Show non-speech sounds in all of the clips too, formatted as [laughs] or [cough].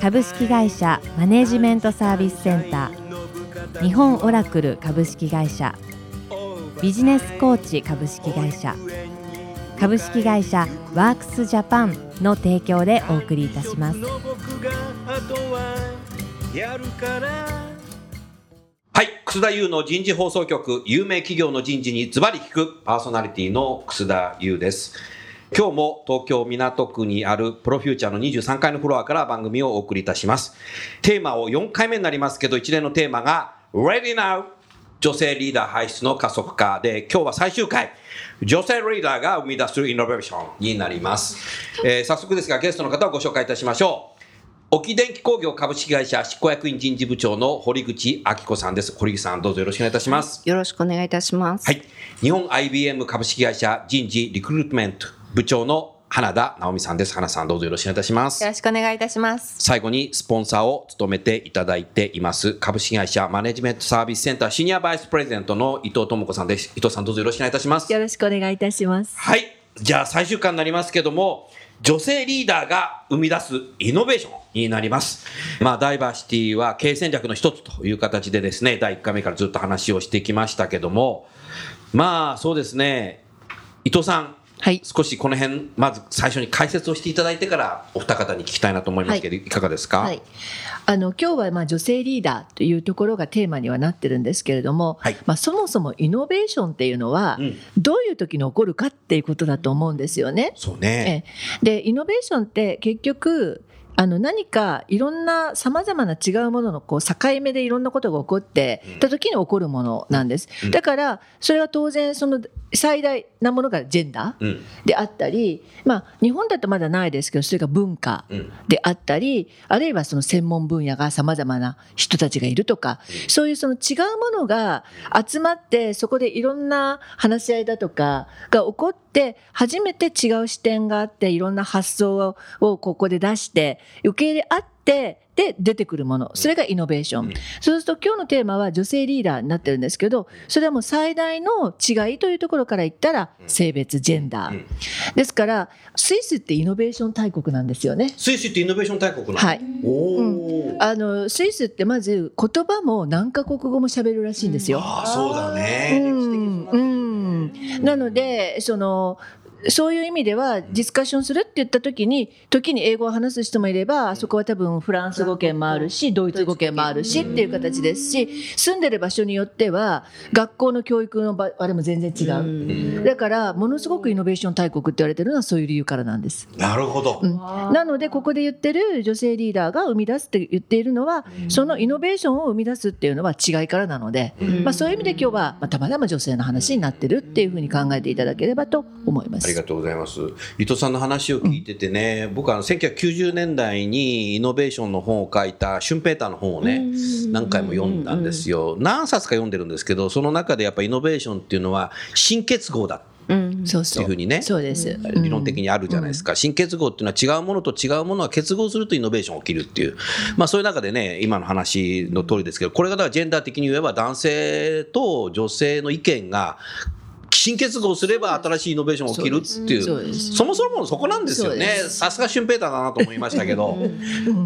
株式会社マネジメントサービスセンター。日本オラクル株式会社。ビジネスコーチ株式会社。株式会社ワークスジャパンの提供でお送りいたします。はい。楠田優の人事放送局。有名企業の人事にズバリ聞く。パーソナリティの楠田優です。今日も東京港区にあるプロフューチャーの23階のフロアから番組をお送りいたします。テーマを4回目になりますけど一連のテーマが Ready Now 女性リーダー輩出の加速化で今日は最終回。女性リーダーが生み出すイノベーションになります、えー早速ですがゲストの方をご紹介いたしましょう。沖電機工業株式会社執行役員人事部長の堀口明子さんです。堀口さんどうぞよろしくお願いいたします。よろしくお願いいたします。はい。日本 IBM 株式会社人事リクルートメント部長の花田直美さんです。花さんどうぞよろしくお願いいたしますよ。ろしくお願いいたします。最後にスポンサーを務めていただいています株式会社マネジメントサービスセンターシニアバイスプレゼントの伊藤智子さんです。伊藤さんどうぞよろしくお願いいたします。よろしくお願いいたします。はい。じゃあ最終回になりますけども、女性リーダーが生み出すイノベーションになります。まあ、ダイバーシティは経営戦略の一つという形でですね、第1回目からずっと話をしてきましたけども、まあ、そうですね、伊藤さん、はい。少しこの辺、まず最初に解説をしていただいてから、お二方に聞きたいなと思いますけど、い、かがですか？はい。あの今日はまあ女性リーダーというところがテーマにはなってるんですけれども、はいまあそもそもイノベーションっていうのはうんどういう時に起こるかっていうことだと思うんですよね。そうね。ええでイノベーションって結局あの何かいろんなさまざまな違うもののこう境目でいろんなことが起こってた時に起こるものなんです。うんだからそれは当然その最大なものがジェンダーうん。であったり、まあ、日本だとまだないですけどそれが文化うん。であったりあるいはその専門分野がさまざまな人たちがいるとか、そういうその違うものが集まってそこでいろんな話し合いだとかが起こって初めて違う視点があっていろんな発想ををここで出して受け入れ合ってで出てくるもの。それがイノベーション、うん。そうすると今日のテーマは女性リーダーになってるんですけどそれはもう最大の違いというところから言ったら性別ジェンダー、うん。ですからスイスってイノベーション大国なんですよね。スイスってイノベーション大国なの？はい、あのスイスってまず言葉も何カ国語も喋るらしいんですよ。ああ、そうだうね。んうん、なのでそのそういう意味ではディスカッションするって言った時に時に英語を話す人もいればあそこは多分フランス語圏もあるしドイツ語圏もあるしっていう形ですし住んでる場所によっては学校の教育の場あれも全然違う。だからものすごくイノベーション大国って言われてるのはそういう理由からなんです。なるほど。うんなのでここで言ってる女性リーダーが生み出すって言っているのは、そのイノベーションを生み出すっていうのは違いからなので、まあ、そういう意味で今日は、まあ、たまたま女性の話になってるっていうふうに考えていただければと思います。ありがとうございます。伊藤さんの話を聞いててね、僕はあの1990年代にイノベーションの本を書いたシュンペーターの本をね、何回も読んだんですよ。何冊か読んでるんですけど、その中でやっぱイノベーションっていうのは新結合だ。そうそうっていうふうにねそうです。理論的にあるじゃないですか、新結合っていうのは違うものと違うものが結合するとイノベーションが起きるっていう、まあ、そういう中でね今の話の通りですけどこれがだからジェンダー的に言えば男性と女性の意見が新結合すれば新しいイノベーションが起きるっていう。そもそもそこなんですよね。さすがシュンペーターだなと思いましたけど、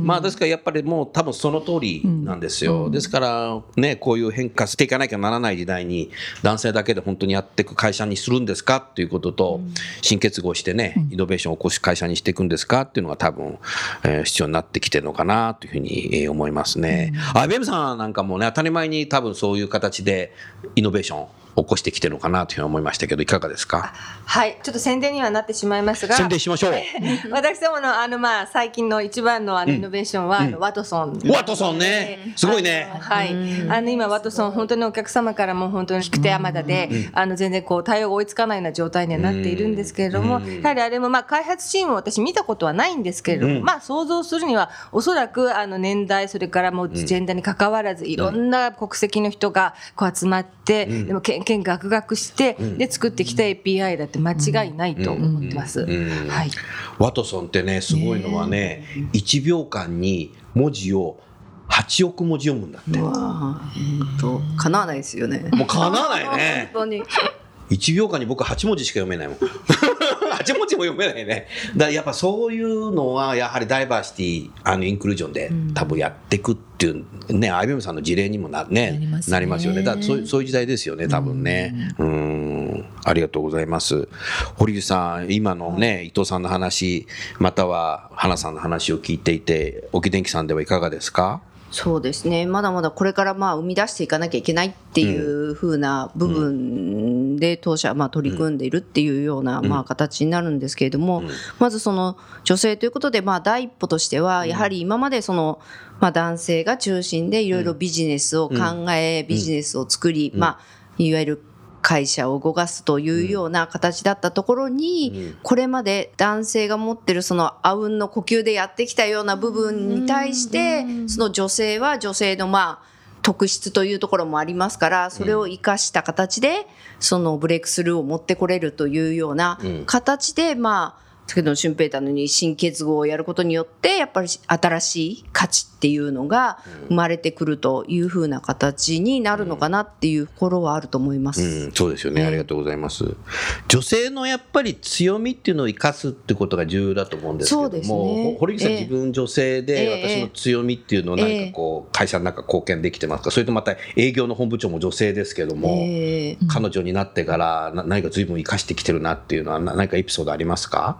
まあですからやっぱりもう多分その通りなんですよ、ですからねこういう変化していかなきゃならない時代に男性だけで本当にやっていく会社にするんですかっていうことと、新結合してねイノベーションを起こし会社にしていくんですかっていうのが多分、えー必要になってきてるのかなというふうにえー思いますね。IBM さんなんかもね当たり前に多分そういう形でイノベーション起こしてきてるのかなというふうに思いましたけどいかがですか？はい、ちょっと宣伝にはなってしまいますが、宣伝しましょう。[laughs] 私どものあのまあ最近の一番のあのイノベーションは、あのワトソン。ワトソンね。すごいね。はい、あの今ワトソン本当にお客様からも本当に引く手あまたで、あの全然こう対応が追いつかないような状態にはなっているんですけれども、やはりあれもまあ開発チームを私見たことはないんですけれども、まあ想像するにはおそらくあの年代それからもうジェンダーに関わらずいろんな国籍の人がこう集まって、でもけんけんがくがくして、で作ってきた API だって間違いないと思ってます。はい。ワトソンってねすごいのはね1秒間に文字を8億文字読むんだって。と叶わないですよね。うかなわないね。[laughs] 本当に。1秒間に僕8文字しか読めないもん8文字も読めないね。だからやっぱそういうのはやはりダイバーシティあのインクルージョンで多分やっていくっていうね IBM さんの事例にもな,、ね、なりますね。なりますよね。だからそういうそういう時代ですよね多分ね。うん。ありがとうございます。堀内さん今のね伊藤さんの話または花さんの話を聞いていて沖電機さんではいかがですか？そうですね。まだまだこれからまあ生み出していかなきゃいけないっていう風な部分で当社はまあ取り組んでいるっていうようなまあ形になるんですけれども、まずその女性ということでまあ第一歩としてはやはり今までそのまあ男性が中心でいろいろビジネスを考え、ビジネスを作り、まあいわゆる会社を動かすというような形だったところに、これまで男性が持ってるそのあうんの呼吸でやってきたような部分に対して、その女性は女性のまあ特質というところもありますから、それを生かした形で、そのブレイクスルーを持ってこれるというような形で、まあ、先ほどの俊平太のように新結合をやることによって、やっぱり新しい価値っていうのが生まれてくるというふうな形になるのかなっていうところはあると思います。うん、そうですよね、ありがとうございます。女性のやっぱり強みっていうのを生かすってことが重要だと思うんですけども、うね堀口さん、ええ自分女性で私の強みっていうのを何かこう、会社の中貢献できてますかそれとまた営業の本部長も女性ですけども、えー彼女になってから何か随分生かしてきてるなっていうのは何かエピソードありますか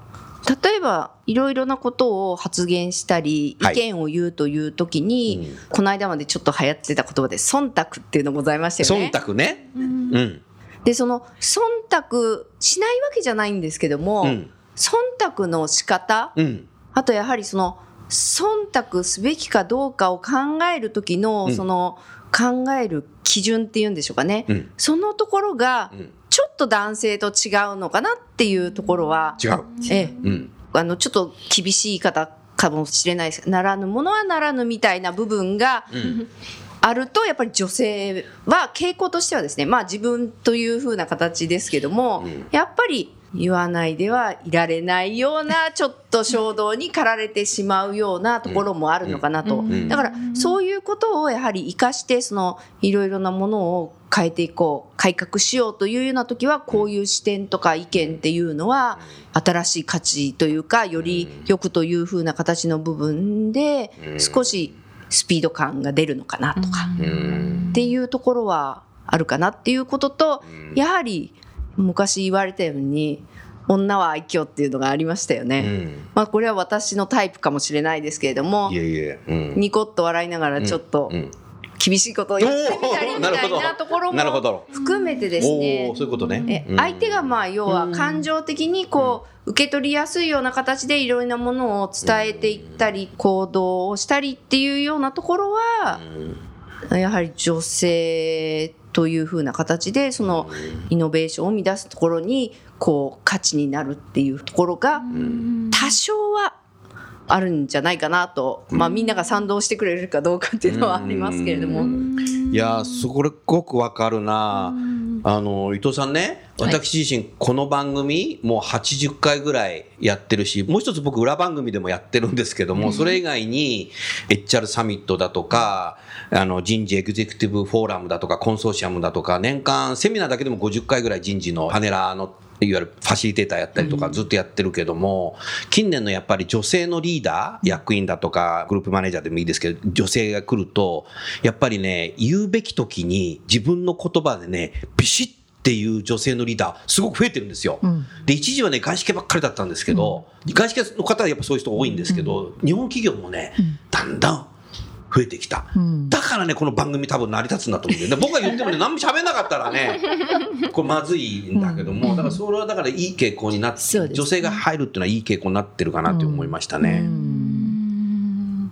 例えばいろいろなことを発言したりはい意見を言うという時に、この間までちょっと流行ってた言葉で忖度っていうのございましたよね。忖度ね。うん。でその忖度しないわけじゃないんですけども、うん。忖度の仕方うん。あとやはりその忖度すべきかどうかを考える時の、うんその考える基準っていうんでしょうかね、うんそのところがうんちょっと男性と違うのかなっていうところは、違う。ええ、うん。あのちょっと厳しい言い方かもしれないですならぬものはならぬみたいな部分がうん。あるとやっぱり女性は傾向としてはですねまあ自分というふうな形ですけども、うんやっぱり言わないではいられないようなちょっと衝動に駆られてしまうようなところもあるのかなと、んだからそういうことをやはり生かしてそのいろいろなものを変えていこう改革しようというような時はこういう視点とか意見っていうのは新しい価値というかより良くというふうな形の部分で少しスピード感が出るのかなとかうん。っていうところはあるかなっていうこととやはり昔言われたように女は愛嬌っていうのがありましたよね。うん。まあこれは私のタイプかもしれないですけれどもいえいえ。うん。ニコッと笑いながらちょっとうん。厳しいことを言ってみたりみたいなところもど。含めてですね。そういうことね。え相手がまあ要は感情的にこう受け取りやすいような形でいろいろなものを伝えていったり行動をしたりっていうようなところはやはり女性というふうな形でそのイノベーションを生み出すところにこう価値になるっていうところが多少はあるんじゃないかなと、まあ、みんなが賛同してくれるかどうかっていうのはありますけれども。いやーすごくわかるな、あの伊藤さんね私自身この番組もう80回ぐらいやってるしもう一つ僕裏番組でもやってるんですけども、それ以外に HR サミットだとかあの人事エグゼクティブフォーラムだとかコンソーシアムだとか年間セミナーだけでも50回ぐらい人事のパネラーのいわゆるファシリテーターやったりとかずっとやってるけども、近年のやっぱり女性のリーダー、役員だとかグループマネージャーでもいいですけど、女性が来ると、やっぱりね、言うべき時に自分の言葉でね、ビシッっていう女性のリーダー、すごく増えてるんですよ。で、一時はね、外資系ばっかりだったんですけど、外資系の方はやっぱそういう人多いんですけど、日本企業もね、だんだん増えてきた。うんだからね、この番組多分成り立つんだと思うんだよね。僕が言ってもね、[laughs] 何も喋んなかったらね、これまずいんだけども、だからそれはだからいい傾向になって、ね女性が入るっていうのはいい傾向になってるかなって思いましたね。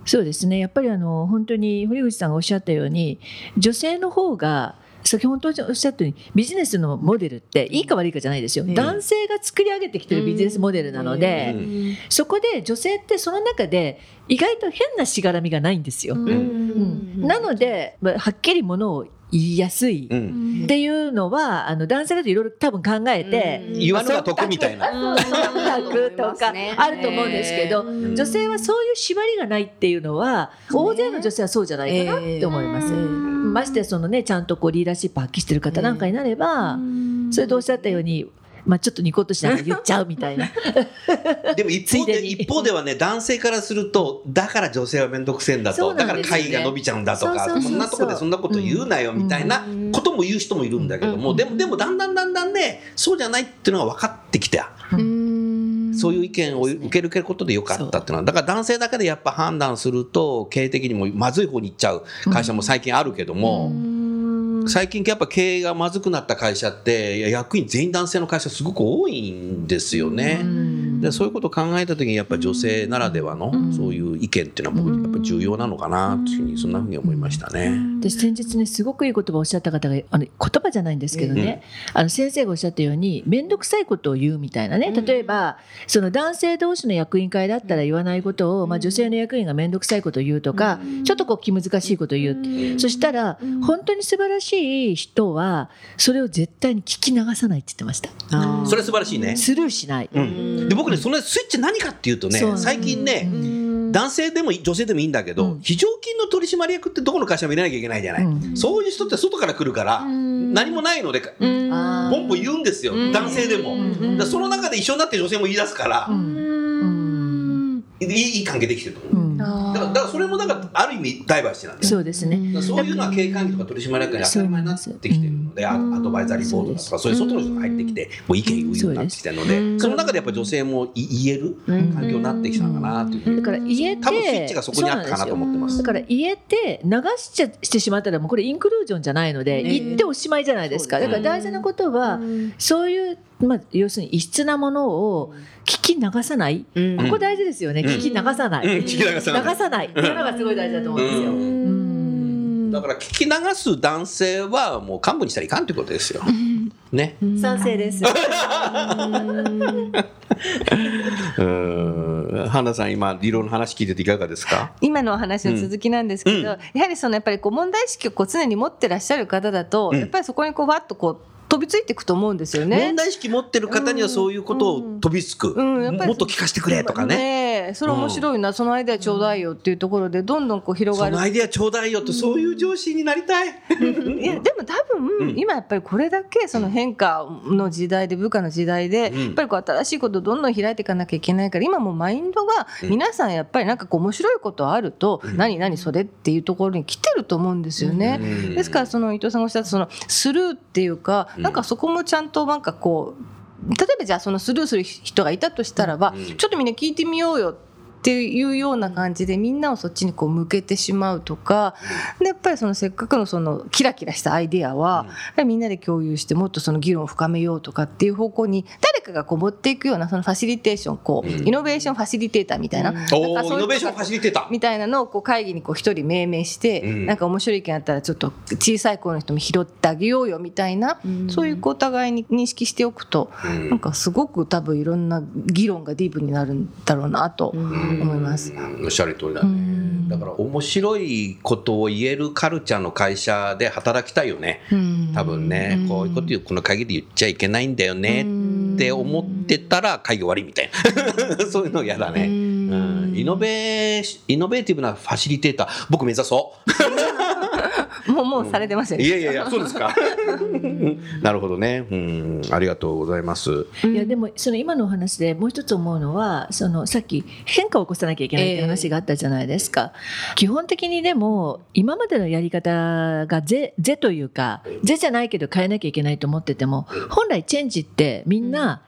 そうですねやっぱりあの本当に堀口さんがおっしゃったように女性の方が先ほどおっしゃったようにビジネスのモデルっていいか悪いかじゃないですよ、うん。男性が作り上げてきてるビジネスモデルなので、うん。そこで女性ってその中で意外と変なしがらみがないんですよ。うん。なのでまあはっきりものを言いやすい。うん。っていうのはあの男性だといろいろ多分考えて、うん。言わぬが得みたいな。忖度とかあると思うんですけど、うん。女性はそういう縛りがないっていうのは大勢の女性はそうじゃないかなって思います。ましてそのねちゃんとこうリーダーシップ発揮してる方なんかになれば、それとおっしゃったように、まあ、ちょっとニコッとしながら言っちゃうみたいな。[laughs] でも一方で、一方ではね、男性からすると、だから女性は面倒くせえんだと、そうだから会が伸びちゃうんだとか、そんなとこでそんなこと言うなよみたいなことも言う人もいるんだけども、うん。でも、でもだんだんだんだんね、そうじゃないっていうのが分かってきた。そういう意見を受けることでよかったっていうのは、だから男性だけでやっぱ判断すると、経営的にもまずい方に行っちゃう会社も最近あるけども、最近やっぱ経営がまずくなった会社って、役員全員男性の会社すごく多いんですよね。でそういうことを考えた時にやっぱ女性ならではのそういう意見っていうのは僕やっぱ重要なのかなっていうふうにそんなふうに思いましたね。で先日ねすごくいい言葉をおっしゃった方があの言葉じゃないんですけどね、あの先生がおっしゃったように面倒くさいことを言うみたいなね。例えば、その男性同士の役員会だったら言わないことを、まあ、女性の役員が面倒くさいことを言うとか、ちょっとこう気難しいことを言う、そしたら、本当に素晴らしい人はそれを絶対に聞き流さないって言ってました。それ素晴らしいね。スルーしない、うん、で僕ねそのスイッチ何かっていうとね最近ね男性でも女性でもいいんだけど、うん。非常勤の取締役ってどこの会社も入れなきゃいけないじゃない、うん。そういう人って外から来るから、何もないので、あーボンボン言うんですよ、男性でも、その中で一緒になって女性も言い出すから、うんいいいい関係できてると思う、うん。だからだからそれもだからある意味ダイバーシティなんだよそうですね、そういうのは経営管理とか取締役に当たり前になってきてるので、あアドバイザリーボードだとか、そういう外の人が入ってきて、もう意見言うようになってきてるので、その中でやっぱり女性もい言える環境になってきたのかなっていうふうに。だから家で多分スイッチがそこにあったかなと思ってます。だから家で流しちゃしてしまったらもうこれインクルージョンじゃないので、ね言っておしまいじゃないですか、そうですだから大事なことは、そういう、まあ、要するに異質なものを聞き流さない、うん。ここ大事ですよね、うん聞き流さない、うん聞き流さない流さないっていうのがすごい大事だと思うんですよ。ううんだから聞き流す男性はもう幹部にしたらいかんということですよ。ね。賛成です。うん。[laughs] 花さん今理論の話聞いてていかがですか？今のお話の続きなんですけど、うんやはりそのやっぱりこう問題意識をこう常に持ってらっしゃる方だと、うんやっぱりそこにこうわっとこう飛びついていくと思うんですよね問。題意識持ってる方にはそういうことを飛びつく。うんやっぱりもっと聞かせてくれとかね。ねえそれ面白いな、そのアイデアちょうだいよっていうところでどんどんこう広がるそのアイデアちょうだいよってそういう上司になりたい。いやでも多分、今やっぱりこれだけその変化の時代で部下の時代で、うんやっぱりこう新しいことをどんどん開いていかなきゃいけないから今もうマインドが皆さんやっぱりなんかこう面白いことあると、何何それっていうところに来てると思うんですよね。うんですからその伊藤さんがおっしゃったそのスルーっていうか、うんなんかそこもちゃんとなんかこう例えばじゃあそのスルーする人がいたとしたらば、うん。ちょっとみんな聞いてみようよっていうような感じでみんなをそっちにこう向けてしまうとか、でやっぱりそのせっかくのそのキラキラしたアイデアは、みんなで共有してもっとその議論を深めようとかっていう方向に誰かがこう持っていくようなそのファシリテーションこう、うん。イノベーションファシリテーターみたいな,、なんかそういうイノベーションファシリテーター。みたいなのをこう会議にこう一人命名して、うん。なんか面白い意見あったらちょっと小さい子の人も拾ってあげようよみたいな、そういうお互いに認識しておくと、うん。なんかすごく多分いろんな議論がディープになるんだろうなと思います。うんおっしゃる通りだね。だから面白いことを言えるカルチャーの会社で働きたいよね。多分ね、こういうこと言うこの会議で言っちゃいけないんだよね。って思ってたら会議終わりみたいな。[laughs] そういうの嫌だね、うん、イノベイノベーティブなファシリテーター。僕目指そ [laughs] もうもうされてますよういね。やいやいや [laughs] そうですか。なるほどね、うん、ありがとうございます。いやでもその今のお話でもう一つ思うのはそのさっき変化を起こさなきゃいけないって話があったじゃないですか、基本的にでも今までのやり方が是是というか是じゃないけど変えなきゃいけないと思ってても本来チェンジってみんな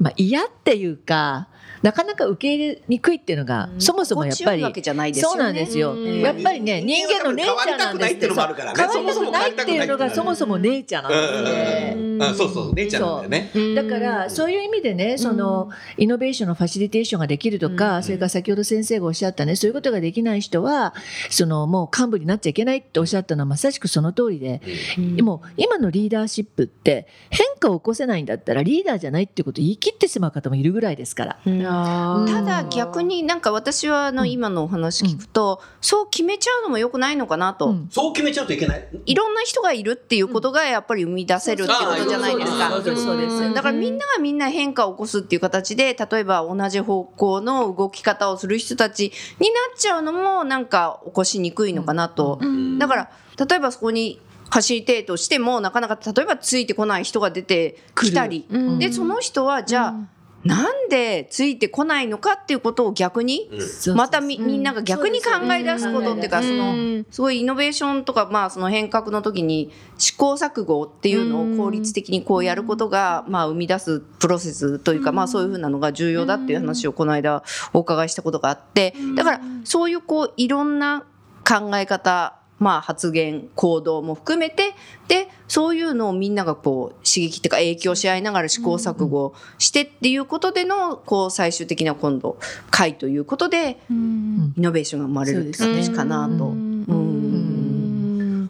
まあ、嫌っていうかなかなか受け入れにくいっていうのが、そもそもやっぱり心地よいわけじゃないですよね。そうなんですよ、うん。やっぱりね人間のネイチャーなんです変わりたくないっていうのもあるからね変わりたくないっていうのがそもそもネイチャーなんで、うん。うんそうそう姉ちゃんなんだよね。だからそういう意味でねそのイノベーションのファシリテーションができるとか、それから先ほど先生がおっしゃったねそういうことができない人はそのもう幹部になっちゃいけないっておっしゃったのはまさしくその通りで、でも今のリーダーシップって変化を起こせないんだったらリーダーじゃないってことを言い切ってしまう方もいるぐらいですから。ただ逆になんか私はあの今のお話聞くと、そう決めちゃうのも良くないのかなと、うん。そう決めちゃうといけない？いろんな人がいるっていうことがやっぱり生み出せるってことじゃないですか。そうですそうですだからみんながみんな変化を起こすっていう形で例えば同じ方向の動き方をする人たちになっちゃうのもなんか起こしにくいのかなと。だから例えばそこにファシリテートしてもなかなか例えばついてこない人が出てきたり、でその人はじゃあ、なんでついてこないのかっていうことを逆に、またみみんなが逆に考え出すことっていうか、そのすごいイノベーションとか、まあ、その変革の時に試行錯誤っていうのを効率的にこうやることが、まあ、生み出すプロセスというか、まあ、そういうふうなのが重要だっていう話をこの間お伺いしたことがあってだからそういうこういろんな考え方まあ、発言行動も含めてでそういうのをみんながこう刺激っていうか影響し合いながら試行錯誤してっていうことでのこう最終的な今度会ということでイノベーションが生まれるって形かなと。うん。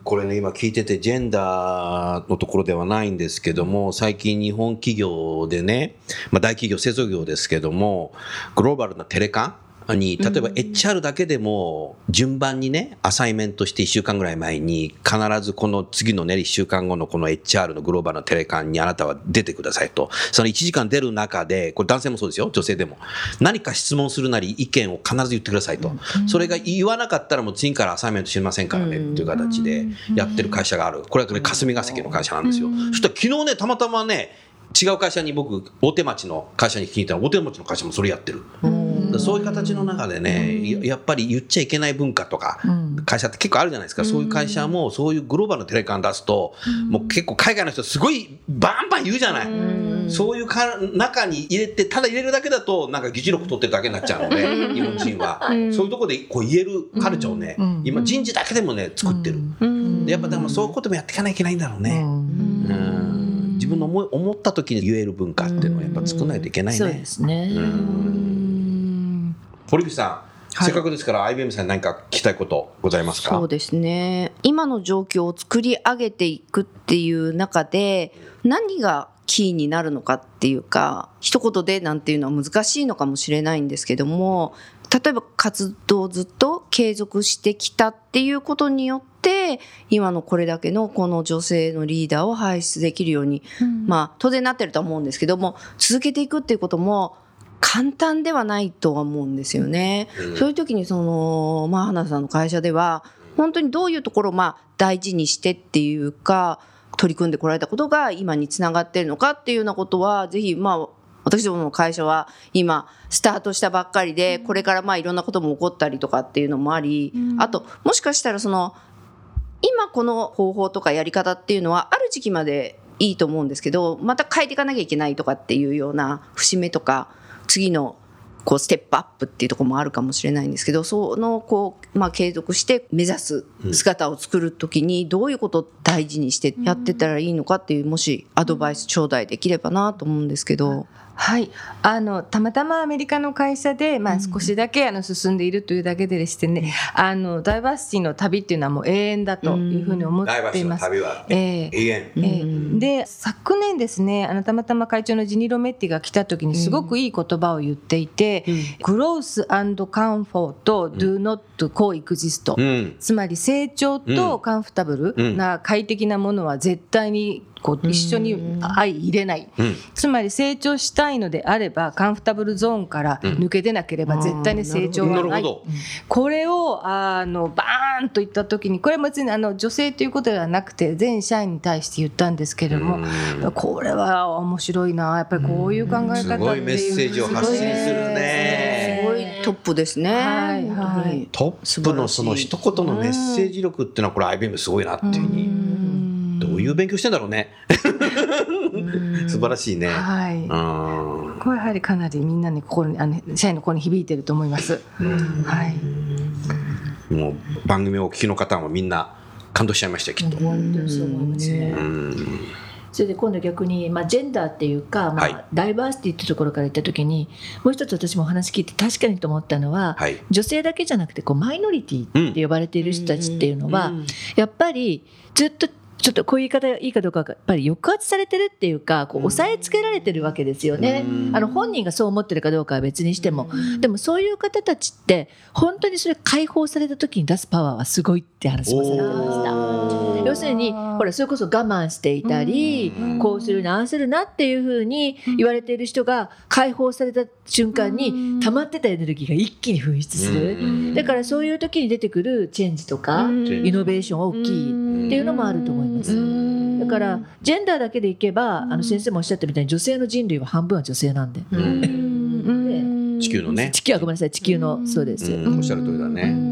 これね今聞いててジェンダーのところではないんですけども最近日本企業でね、まあ、大企業製造業ですけどもグローバルなテレカンに例えば HR だけでも順番にねアサイメントして1週間ぐらい前に必ずこの次のね1週間後のこの HR のグローバルなテレカンにあなたは出てくださいと。その1時間出る中でこれ男性もそうですよ女性でも。何か質問するなり意見を必ず言ってくださいと。それが言わなかったらもう次からアサイメントしませんからねっていう形でやってる会社がある。これはね霞が関の会社なんですよ。そしたら昨日ねたまたまね違う会社に僕大手町の会社に聞いたら大手町の会社もそれやってる。そういう形の中でね、ややっぱり言っちゃいけない文化とか、会社って結構あるじゃないですか、そういう会社もそういうグローバルのテレカン出すと、もう結構海外の人すごいバンバン言うじゃない。そういうか中に入れて、ただ入れるだけだと、なんか議事録取ってるだけになっちゃうので、日本人は。そういうところでこう言えるカルチャーをね、今人事だけでもね、作ってる。でやっぱでもそういうこともやっていかないといけないんだろうね。うん。自分の思い思った時に言える文化っていうのはやっぱ作らないといけないね。そうですね。堀口さん、せっかくですから IBM さんに何か聞きたいことございますか？そうですね。今の状況を作り上げていくっていう中で何がキーになるのかっていうか一言でなんていうのは難しいのかもしれないんですけども例えば活動をずっと継続してきたっていうことによって今のこれだけのこの女性のリーダーを輩出できるように、まあ当然なってるとは思うんですけども続けていくっていうことも簡単ではないとは思うんですよね。そういう時にその、まあ、花さんの会社では本当にどういうところをまあ大事にしてっていうか取り組んでこられたことが今につながっているのかっていうようなことはぜひまあ私どもの会社は今スタートしたばっかりでこれからまあいろんなことも起こったりとかっていうのもありあともしかしたらその今この方法とかやり方っていうのはある時期までいいと思うんですけどまた変えていかなきゃいけないとかっていうような節目とか次のこうステップアップっていうところもあるかもしれないんですけどそのこう、まあ、継続して目指す姿を作る時にどういうことを大事にしてやってったらいいのかっていうもしアドバイス頂戴できればなと思うんですけど。はい、あのたまたまアメリカの会社で、まあ、少しだけあの進んでいるというだけででしてね、あのダイバーシティの旅っていうのはもう永遠だというふうに思っています。旅はええ。永遠。ええ。で昨年ですねあのたまたま会長のジニロメッティが来た時にすごくいい言葉を言っていて「グロースカンフォート do not coexist」うん。つまり成長とカンフタブルな快適なものは絶対にこう一緒に相入れない、うん。つまり成長したいのであればカンフタブルゾーンから抜け出なければ絶対に成長はない、なるほど。これをあのバーンと言った時にこれは別にあの女性ということではなくて全社員に対して言ったんですけれども、これは面白いな。やっぱりこういう考え方っていうすごいメッセージを発信するね。すごい。トップですね。はい本当に。トップのその一言のメッセージ力っていうのはこれ IBM すごいなっていうふうに。どうういう勉強してんだろうね。素晴らしいね。はい。うんこれやはりかなりみんなに心にあの社員の心に響いてると思います。はい。もう番組をお聞きの方もみんな感動しちゃいましたよきっと。本当にそう思いますね。うんそれで今度逆に、まあ、ジェンダーっていうか、まあはいダイバーシティっていうところから言った時にもう一つ私もお話聞いて確かにと思ったのは、はい女性だけじゃなくてこうマイノリティって呼ばれている人たちっていうのは、うんやっぱりずっとちょっとこういう言い方がいいかどうかがやっぱり抑圧されてるっていうかこう押さえつけられてるわけですよね。うん。あの本人がそう思ってるかどうかは別にしても、でもそういう方たちって本当にそれ解放された時に出すパワーはすごいって話もされてました。要するにほらそれこそ我慢していたり、こうするなああするなっていうふうに言われている人が解放された瞬間に溜まってたエネルギーが一気に噴出する、だからそういう時に出てくるチェンジとか、イノベーションは大きいっていうのもあると思います。だからジェンダーだけでいけばあの先生もおっしゃったみたいに女性の人類は半分は女性なんで、地球のね。地球はごめんなさい地球のそうです、うん。おっしゃる通りだね。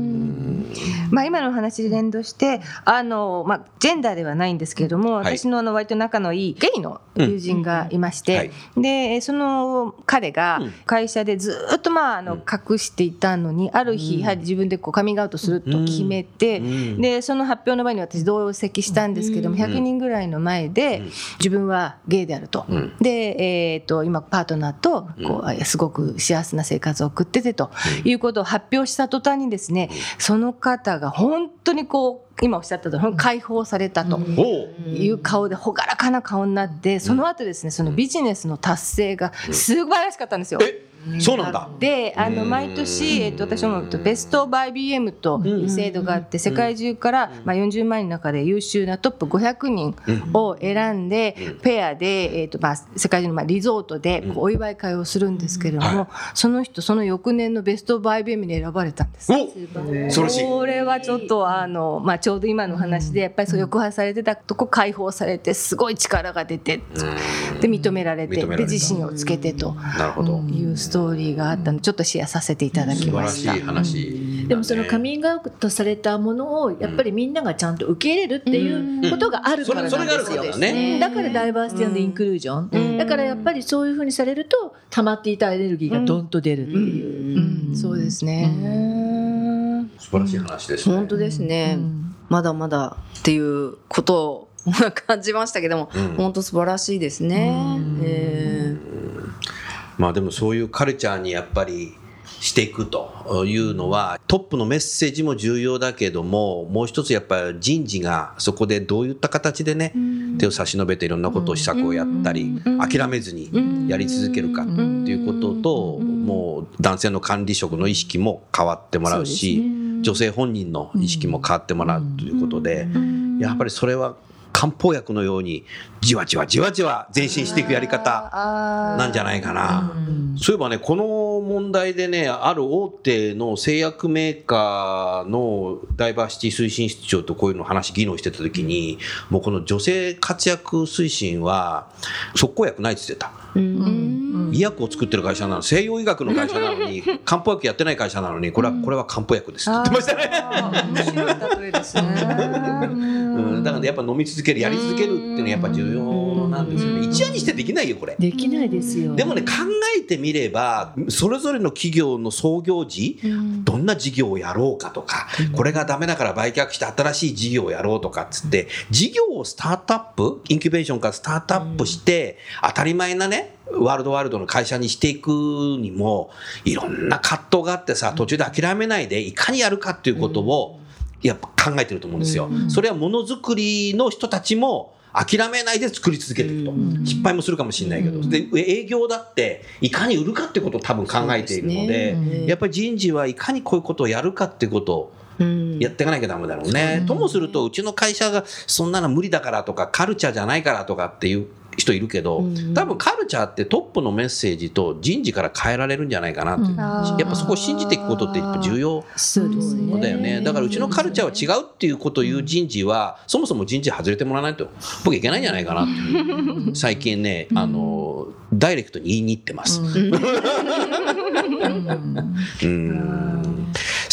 まあ、今のお話に連動してあの、まあ、ジェンダーではないんですけれども、はい。私のあの割と仲のいいゲイの？友人がいまして、でその彼がうん。会社でずっと、まあ、あの隠していたのにある日、やはり自分でこうカミングアウトすると決めて、うん。でその発表の場に私同席したんですけども、100人ぐらいの前で、自分はゲイであると。うん。で、えー、と今パートナーとこう、すごく幸せな生活を送っててということを発表した途端にですね、その方が本当にこう今おっしゃったとおり解放されたと。いう顔で朗らかな顔になってその後ですねそのビジネスの達成が素晴らしかったんですよ。え？そうなんだ。であの毎年、えっと、私もベスト・バイ・ BM という制度があって世界中から、まあ、40万人の中で優秀なトップ500人を選んでペアで、えっとまあ、世界中のまあリゾートでこうお祝い会をするんですけれども、その人その翌年のベスト・バイ・ BM に選ばれたんです。お素晴らしい。これはちょっとあの、まあ、ちょうど今の話でやっぱりそう抑圧されてたとこ解放されてすごい力が出てで認められてで自信をつけてとなるほど。いうストーリーがあったのでちょっとシェアさせていただき素晴らしいました。話。でもそのカミングアウトされたものをやっぱりみんながちゃんと受け入れるっていうことがあるからなんそれそれがあるですよ。ね。だからダイバーシティインクルージョン、だからやっぱりそういうふうにされると溜まっていたエネルギーがどんと出るっていう。うんそうですね。素晴らしい話ですね。本当ですね、まだまだっていうことを [laughs] 感じましたけども、うん本当素晴らしいですね。えまあでもそういうカルチャーにやっぱりしていくというのはトップのメッセージも重要だけどももう一つやっぱり人事がそこでどういった形でね手を差し伸べていろんなことを施策をやったり諦めずにやり続けるかっていうことともう男性の管理職の意識も変わってもらうし女性本人の意識も変わってもらうということでやっぱりそれは漢方薬のようにじわじわじわじわ前進していくやり方なんじゃないかな。そういえばね、この問題でね、ある大手の製薬メーカーのダイバーシティ推進室長とこういうの話、議論してた時に、もうこの女性活躍推進は、即効薬ないって言ってた。医薬を作ってる会社なの、西洋医学の会社なのに、[laughs] 漢方薬やってない会社なのに、これは、これは漢方薬ですって言ってましたね。面白い例えですね。うん、だからやっぱ飲み続ける、やり続けるっていうのはやっぱ重要なんですよね。一夜にしてできないよ、これ。できないですよ。でもね考えてみればそれぞれの企業の創業時、どんな事業をやろうかとか、これがダメだから売却して新しい事業をやろうとかっつって事業をスタートアップインキュベーションからスタートアップして、当たり前なねワールドワールドの会社にしていくにもいろんな葛藤があってさ途中で諦めないでいかにやるかっていうことを、やっぱ考えてると思うんですよ。それはものづくりの人たちも諦めないで作り続けていくと、失敗もするかもしれないけど、で営業だっていかに売るかってことを多分考えているのでね。やっぱり人事はいかにこういうことをやるかってことをうん。やっていかなきゃダメだろうね。ともするとうちの会社がそんなの無理だからとかカルチャーじゃないからとかっていう人いるけど、多分カルチャーってトップのメッセージと人事から変えられるんじゃないかなって、やっぱそこを信じていくことってやっぱ重要。だよね。だからうちのカルチャーは違うっていうことを言う人事は、そもそも人事外れてもらわないと僕いけないんじゃないかなっていう。[laughs] 最近ね、あの、ダイレクトに言いに行ってます。うん [laughs]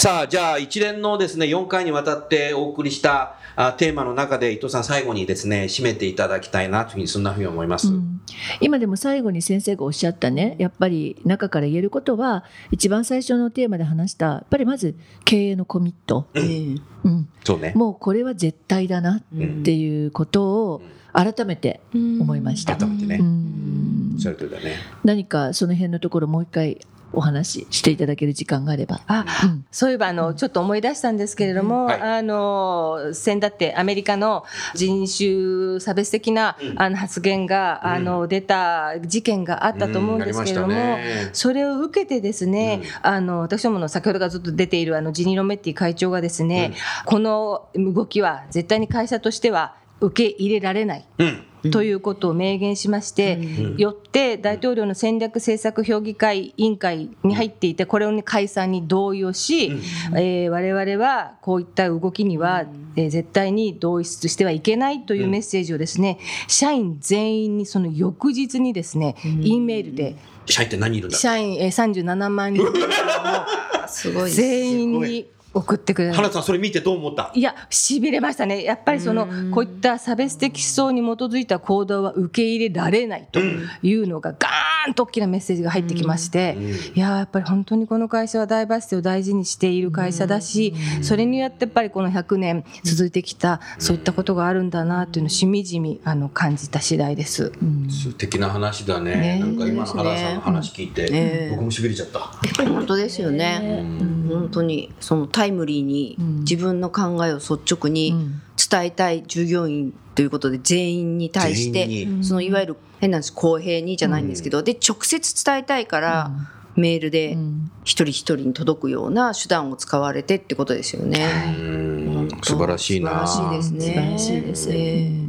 さあ、じゃあ一連のですね、4回にわたってお送りしたあテーマの中で伊藤さん最後にですね締めていただきたいなというふうにそんなふうに思います。うん今でも最後に先生がおっしゃったねやっぱり中から言えることは一番最初のテーマで話したやっぱりまず経営のコミット、ええうん、そうね。もうこれは絶対だなっていうことを改めて思いました。改めてねう。んそれとだね。何かその辺のところもう一回お話ししていただける時間があれば。あうん。そういえばあのちょっと思い出したんですけれども、はい。あの先だってアメリカの人種差別的な、あの発言が、あの出た事件があったと思うんですけれども、ね。それを受けてですね、あの私どもの先ほどからずっと出ているあのジニ・ロメッティ会長がですね、この動きは絶対に会社としては受け入れられない。うん。ということを明言しまして、よって大統領の戦略政策評議会委員会に入っていて、これを、ね、解散に同意をし、えー我々はこういった動きには、えー絶対に同意してはいけないというメッセージをですね、社員全員にその翌日にですね、E メールで、社員って何人いるんだ？社員えー37万人 [laughs] すごい。全員に送ってくれた花田さんそれ見てどう思った？いや、しびれましたね。やっぱりその、こういった差別的思想に基づいた行動は受け入れられないというのが、ガーンと大きなメッセージが入ってきまして、いや、やっぱり本当にこの会社はダイバーシティを大事にしている会社だし、それによってやっぱりこの100年続いてきた、そういったことがあるんだなというのをしみじみあの感じた次第です。素敵な話だね。ねなんか今の原田さんの話聞いて、ね僕もしびれちゃった。本当ですよね。本当にそのタイムリーに自分の考えを率直に伝えたい従業員ということで全員に対してそのいわゆる変なんです公平にじゃないんですけど、で直接伝えたいからメールで一人一人に届くような手段を使われてってことですよね。うん素晴らしいな。素晴らしいですね。素晴らしいですええ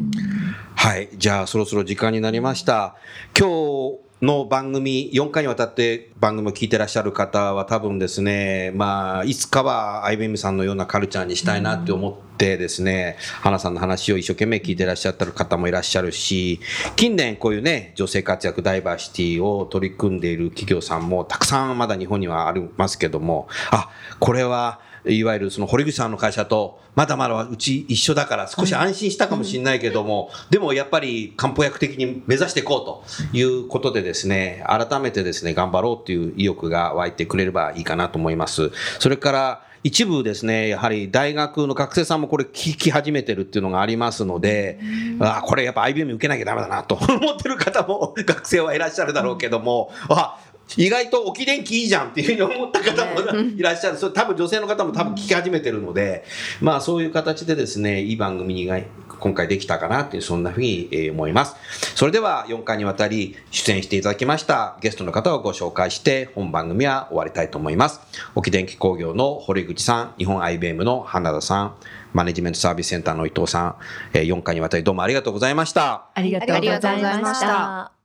はい。じゃあ、そろそろ時間になりました。今日の番組、4回にわたって番組を聞いてらっしゃる方は多分ですね、まあ、いつかは IBM さんのようなカルチャーにしたいなって思ってですね、花さんの話を一生懸命聞いてらっしゃってる方もいらっしゃるし、近年こういうね、女性活躍ダイバーシティを取り組んでいる企業さんもたくさんまだ日本にはありますけども、あ、これは、いわゆるその堀口さんの会社とまだまだうち一緒だから少し安心したかもしれないけども、でもやっぱり漢方薬的に目指していこうということでですね、改めてですね、頑張ろうという意欲が湧いてくれればいいかなと思います。それから一部ですね、やはり大学の学生さんもこれ聞き始めてるっていうのがありますので、あこれやっぱ IBM 受けなきゃダメだなと思ってる方も [laughs] 学生はいらっしゃるだろうけども、あ意外と置き電気いいじゃんっていうふうに思った方も [laughs] いらっしゃる。それ多分女性の方も多分聞き始めてるので、まあそういう形でですね、いい番組が今回できたかなっていう、そんなふうにえー思います。それでは4回にわたり出演していただきましたゲストの方をご紹介して本番組は終わりたいと思います。沖電気工業の堀口さん、日本 IBM の花田さん、マネジメントサービスセンターの伊藤さん、え4回にわたりどうもありがとうございました。ありがとうございありがとうございました。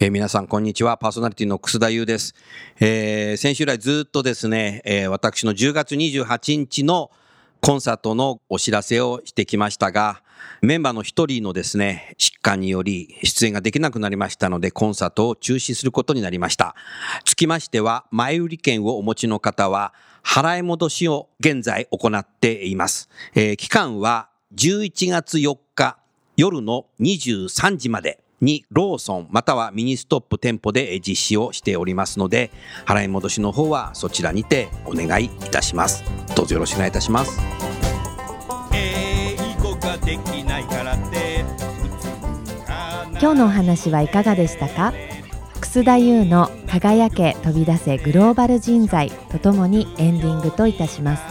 えー皆さん、こんにちは。パーソナリティの楠田優です。えー先週来ずっとですね、えー私の10月28日のコンサートのお知らせをしてきましたが、メンバーの一人のですね、疾患により出演ができなくなりましたので、コンサートを中止することになりました。つきましては、前売り券をお持ちの方は、払い戻しを現在行っています。えー期間は11月4日夜の23時までにローソンまたはミニストップ店舗で実施をしておりますので払い戻しの方はそちらにてお願いいたします。どうぞよろしくお願いいたします。今日のお話はいかがでしたか？楠田優の輝け飛び出せグローバル人材とともにエンディングといたします。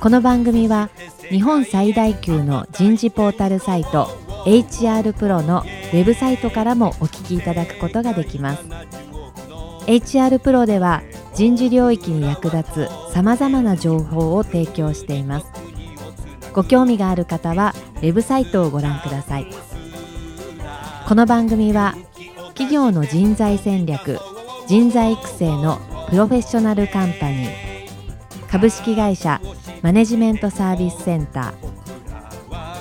この番組は日本最大級の人事ポータルサイト HR プロのウェブサイトからもお聞きいただくことができます。HR プロでは人事領域に役立つさまざまな情報を提供しています。ご興味がある方はウェブサイトをご覧ください。この番組は企業の人材戦略人材育成のプロフェッショナルカンパニー株式会社マネジメントサービスセンター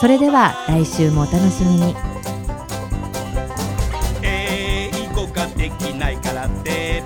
それでは来週もお楽しみに。英語ができないからって。